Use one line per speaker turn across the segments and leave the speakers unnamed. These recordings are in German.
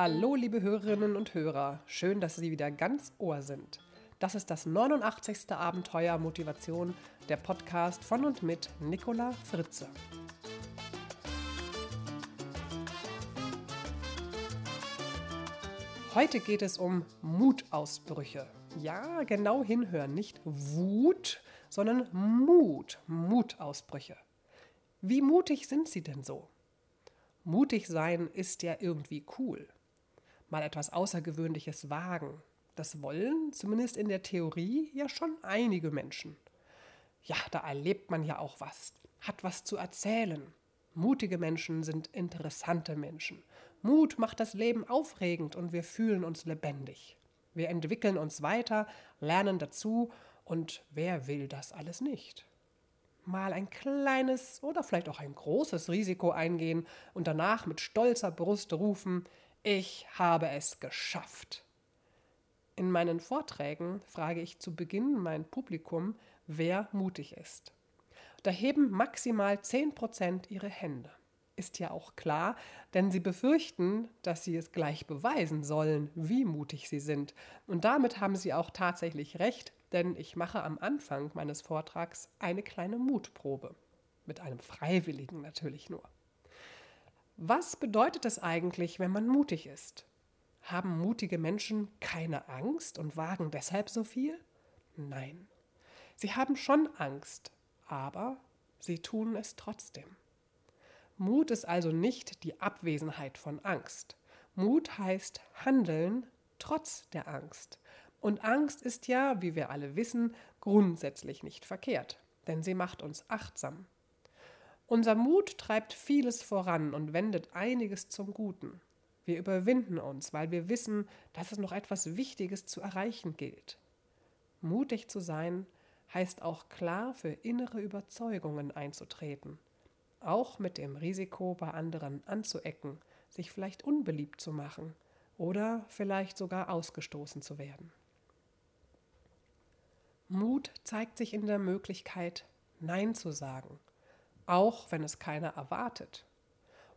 Hallo, liebe Hörerinnen und Hörer. Schön, dass Sie wieder ganz Ohr sind. Das ist das 89. Abenteuer Motivation, der Podcast von und mit Nicola Fritze. Heute geht es um Mutausbrüche. Ja, genau hinhören, nicht Wut, sondern Mut, Mutausbrüche. Wie mutig sind Sie denn so? Mutig sein ist ja irgendwie cool. Mal etwas Außergewöhnliches wagen. Das wollen, zumindest in der Theorie, ja schon einige Menschen. Ja, da erlebt man ja auch was, hat was zu erzählen. Mutige Menschen sind interessante Menschen. Mut macht das Leben aufregend und wir fühlen uns lebendig. Wir entwickeln uns weiter, lernen dazu und wer will das alles nicht? Mal ein kleines oder vielleicht auch ein großes Risiko eingehen und danach mit stolzer Brust rufen, ich habe es geschafft. In meinen Vorträgen frage ich zu Beginn mein Publikum, wer mutig ist. Da heben maximal 10% ihre Hände. Ist ja auch klar, denn sie befürchten, dass sie es gleich beweisen sollen, wie mutig sie sind. Und damit haben sie auch tatsächlich recht, denn ich mache am Anfang meines Vortrags eine kleine Mutprobe. Mit einem Freiwilligen natürlich nur. Was bedeutet es eigentlich, wenn man mutig ist? Haben mutige Menschen keine Angst und wagen deshalb so viel? Nein. Sie haben schon Angst, aber sie tun es trotzdem. Mut ist also nicht die Abwesenheit von Angst. Mut heißt Handeln trotz der Angst. Und Angst ist ja, wie wir alle wissen, grundsätzlich nicht verkehrt, denn sie macht uns achtsam. Unser Mut treibt vieles voran und wendet einiges zum Guten. Wir überwinden uns, weil wir wissen, dass es noch etwas Wichtiges zu erreichen gilt. Mutig zu sein heißt auch klar für innere Überzeugungen einzutreten, auch mit dem Risiko, bei anderen anzuecken, sich vielleicht unbeliebt zu machen oder vielleicht sogar ausgestoßen zu werden. Mut zeigt sich in der Möglichkeit, Nein zu sagen, auch wenn es keiner erwartet.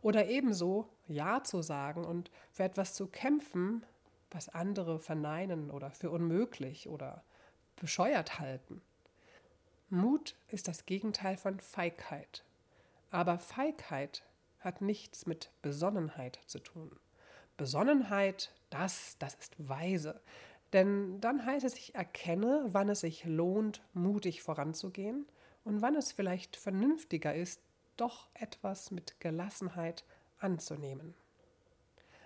Oder ebenso Ja zu sagen und für etwas zu kämpfen, was andere verneinen oder für unmöglich oder bescheuert halten. Mut ist das Gegenteil von Feigheit. Aber Feigheit hat nichts mit Besonnenheit zu tun. Besonnenheit, das, das ist weise. Denn dann heißt es, ich erkenne, wann es sich lohnt, mutig voranzugehen und wann es vielleicht vernünftiger ist, doch etwas mit Gelassenheit anzunehmen.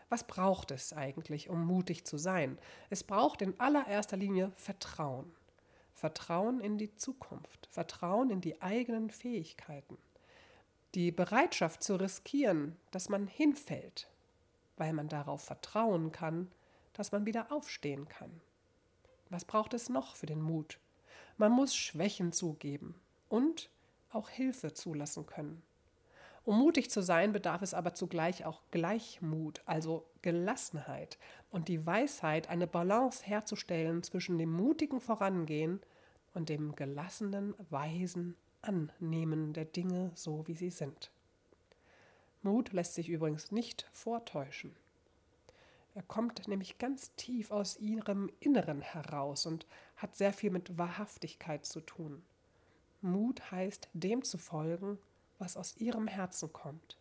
Was braucht es eigentlich, um mutig zu sein? Es braucht in allererster Linie Vertrauen. Vertrauen in die Zukunft, Vertrauen in die eigenen Fähigkeiten, die Bereitschaft zu riskieren, dass man hinfällt, weil man darauf vertrauen kann, dass man wieder aufstehen kann. Was braucht es noch für den Mut? Man muss Schwächen zugeben und auch Hilfe zulassen können. Um mutig zu sein, bedarf es aber zugleich auch Gleichmut, also Gelassenheit und die Weisheit, eine Balance herzustellen zwischen dem mutigen Vorangehen und dem gelassenen, weisen Annehmen der Dinge so, wie sie sind. Mut lässt sich übrigens nicht vortäuschen. Er kommt nämlich ganz tief aus ihrem Inneren heraus und hat sehr viel mit Wahrhaftigkeit zu tun. Mut heißt, dem zu folgen, was aus ihrem Herzen kommt.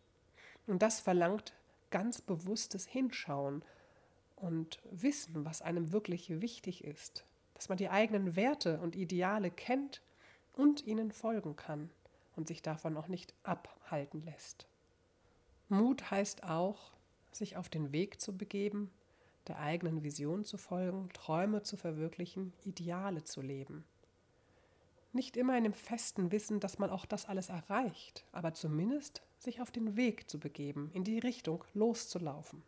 Und das verlangt ganz bewusstes Hinschauen und Wissen, was einem wirklich wichtig ist, dass man die eigenen Werte und Ideale kennt und ihnen folgen kann und sich davon auch nicht abhalten lässt. Mut heißt auch, sich auf den Weg zu begeben, der eigenen Vision zu folgen, Träume zu verwirklichen, Ideale zu leben. Nicht immer in dem festen Wissen, dass man auch das alles erreicht, aber zumindest sich auf den Weg zu begeben, in die Richtung loszulaufen.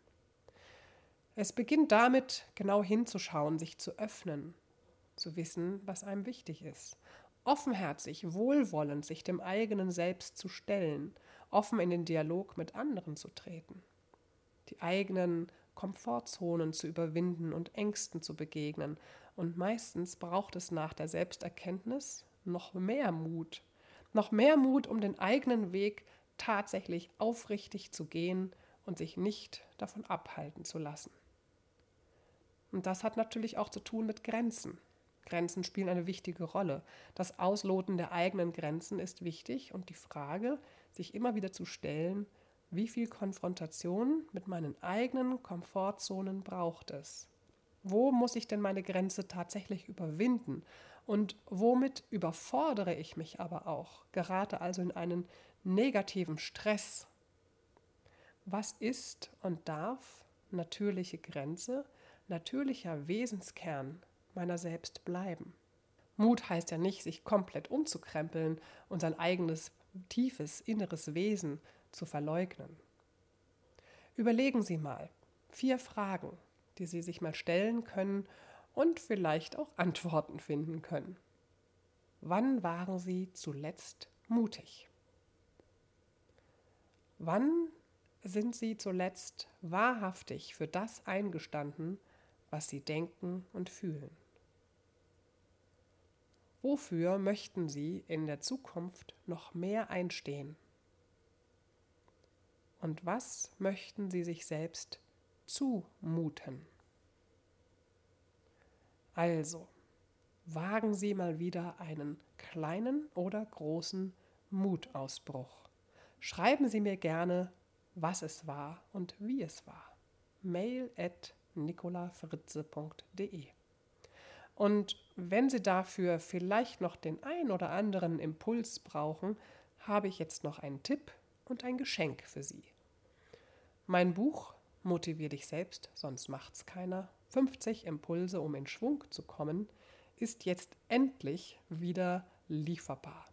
Es beginnt damit, genau hinzuschauen, sich zu öffnen, zu wissen, was einem wichtig ist. Offenherzig, wohlwollend sich dem eigenen Selbst zu stellen, offen in den Dialog mit anderen zu treten. Die eigenen Komfortzonen zu überwinden und Ängsten zu begegnen. Und meistens braucht es nach der Selbsterkenntnis noch mehr Mut. Noch mehr Mut, um den eigenen Weg tatsächlich aufrichtig zu gehen und sich nicht davon abhalten zu lassen. Und das hat natürlich auch zu tun mit Grenzen. Grenzen spielen eine wichtige Rolle. Das Ausloten der eigenen Grenzen ist wichtig und die Frage, sich immer wieder zu stellen, wie viel Konfrontation mit meinen eigenen Komfortzonen braucht es? Wo muss ich denn meine Grenze tatsächlich überwinden? Und womit überfordere ich mich aber auch? Gerate also in einen negativen Stress. Was ist und darf natürliche Grenze, natürlicher Wesenskern meiner selbst bleiben? Mut heißt ja nicht, sich komplett umzukrempeln und sein eigenes tiefes inneres Wesen zu verleugnen. Überlegen Sie mal vier Fragen, die Sie sich mal stellen können und vielleicht auch Antworten finden können. Wann waren Sie zuletzt mutig? Wann sind Sie zuletzt wahrhaftig für das eingestanden, was Sie denken und fühlen? Wofür möchten Sie in der Zukunft noch mehr einstehen? Und was möchten Sie sich selbst zumuten? Also, wagen Sie mal wieder einen kleinen oder großen Mutausbruch. Schreiben Sie mir gerne, was es war und wie es war. Mail at nicolafritze.de. Und wenn Sie dafür vielleicht noch den ein oder anderen Impuls brauchen, habe ich jetzt noch einen Tipp und ein Geschenk für Sie. Mein Buch Motivier dich selbst, sonst macht's keiner 50 Impulse, um in Schwung zu kommen, ist jetzt endlich wieder lieferbar.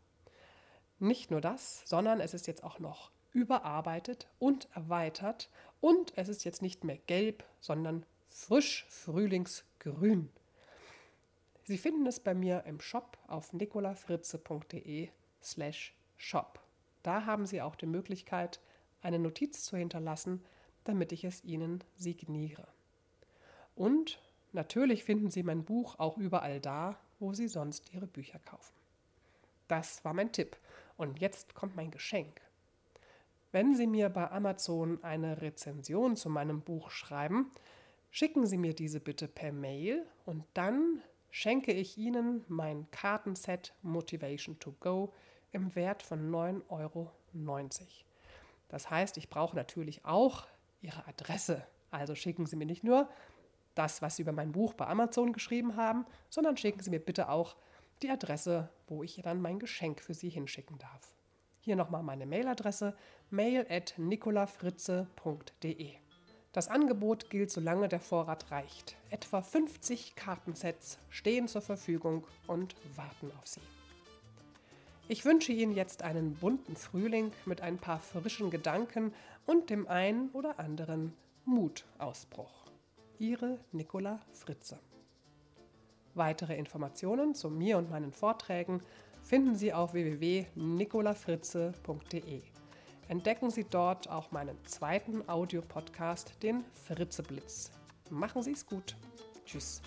Nicht nur das, sondern es ist jetzt auch noch überarbeitet und erweitert und es ist jetzt nicht mehr gelb, sondern frisch frühlingsgrün. Sie finden es bei mir im Shop auf nicolafritze.de slash shop. Da haben Sie auch die Möglichkeit, eine Notiz zu hinterlassen, damit ich es Ihnen signiere. Und natürlich finden Sie mein Buch auch überall da, wo Sie sonst Ihre Bücher kaufen. Das war mein Tipp. Und jetzt kommt mein Geschenk. Wenn Sie mir bei Amazon eine Rezension zu meinem Buch schreiben, schicken Sie mir diese bitte per Mail und dann schenke ich Ihnen mein Kartenset Motivation to Go im Wert von 9,90 Euro. Das heißt, ich brauche natürlich auch Ihre Adresse. Also schicken Sie mir nicht nur das, was Sie über mein Buch bei Amazon geschrieben haben, sondern schicken Sie mir bitte auch die Adresse, wo ich dann mein Geschenk für Sie hinschicken darf. Hier nochmal meine Mailadresse mail at nicolafritze.de. Das Angebot gilt, solange der Vorrat reicht. Etwa 50 Kartensets stehen zur Verfügung und warten auf Sie. Ich wünsche Ihnen jetzt einen bunten Frühling mit ein paar frischen Gedanken und dem einen oder anderen Mutausbruch. Ihre Nicola Fritze. Weitere Informationen zu mir und meinen Vorträgen finden Sie auf www.nicolafritze.de. Entdecken Sie dort auch meinen zweiten Audiopodcast, den Fritzeblitz. Machen Sie es gut. Tschüss.